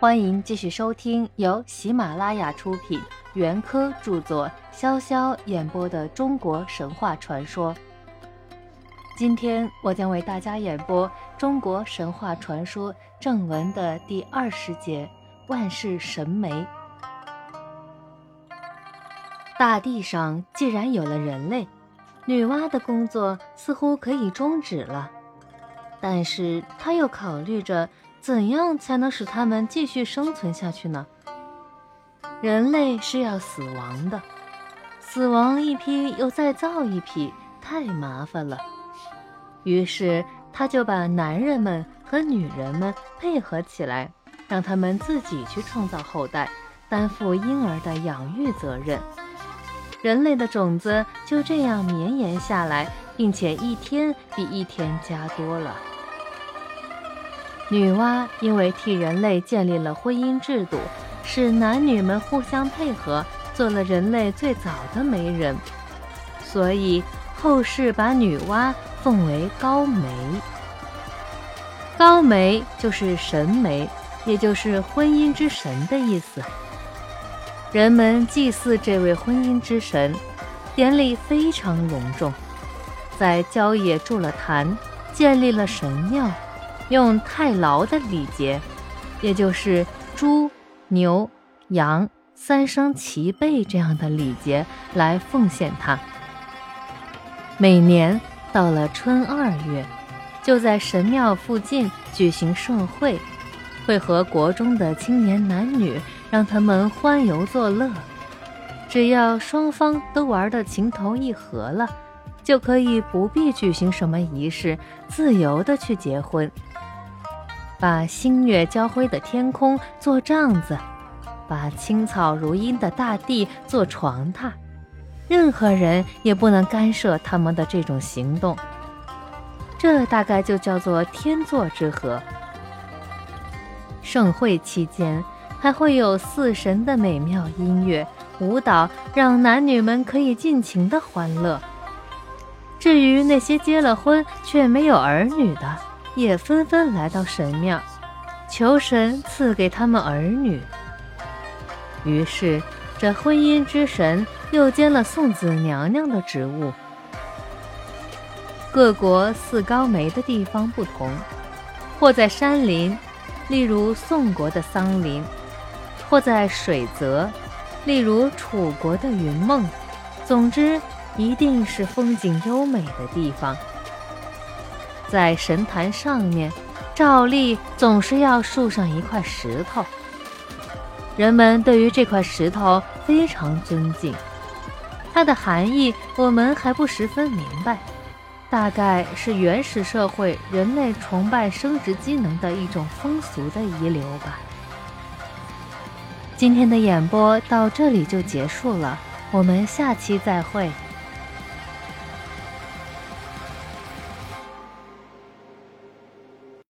欢迎继续收听由喜马拉雅出品、袁科著作、潇潇演播的中国神话传说。今天我将为大家演播中国神话传说正文的第二十节“万事神媒”。大地上既然有了人类，女娲的工作似乎可以终止了。但是她又考虑着。怎样才能使他们继续生存下去呢？人类是要死亡的，死亡一批又再造一批，太麻烦了。于是他就把男人们和女人们配合起来，让他们自己去创造后代，担负婴儿的养育责任。人类的种子就这样绵延下来，并且一天比一天加多了。女娲因为替人类建立了婚姻制度，使男女们互相配合，做了人类最早的媒人，所以后世把女娲奉为高媒。高媒就是神媒，也就是婚姻之神的意思。人们祭祀这位婚姻之神，典礼非常隆重，在郊野筑了坛，建立了神庙。用太牢的礼节，也就是猪、牛、羊三生齐备这样的礼节来奉献它。每年到了春二月，就在神庙附近举行盛会，会和国中的青年男女，让他们欢游作乐。只要双方都玩得情投意合了，就可以不必举行什么仪式，自由的去结婚。把星月交辉的天空做帐子，把青草如茵的大地做床榻，任何人也不能干涉他们的这种行动。这大概就叫做天作之合。盛会期间还会有四神的美妙音乐、舞蹈，让男女们可以尽情的欢乐。至于那些结了婚却没有儿女的，也纷纷来到神庙，求神赐给他们儿女。于是，这婚姻之神又兼了送子娘娘的职务。各国祀高梅的地方不同，或在山林，例如宋国的桑林；或在水泽，例如楚国的云梦。总之，一定是风景优美的地方。在神坛上面，照例总是要竖上一块石头。人们对于这块石头非常尊敬，它的含义我们还不十分明白，大概是原始社会人类崇拜生殖机能的一种风俗的遗留吧。今天的演播到这里就结束了，我们下期再会。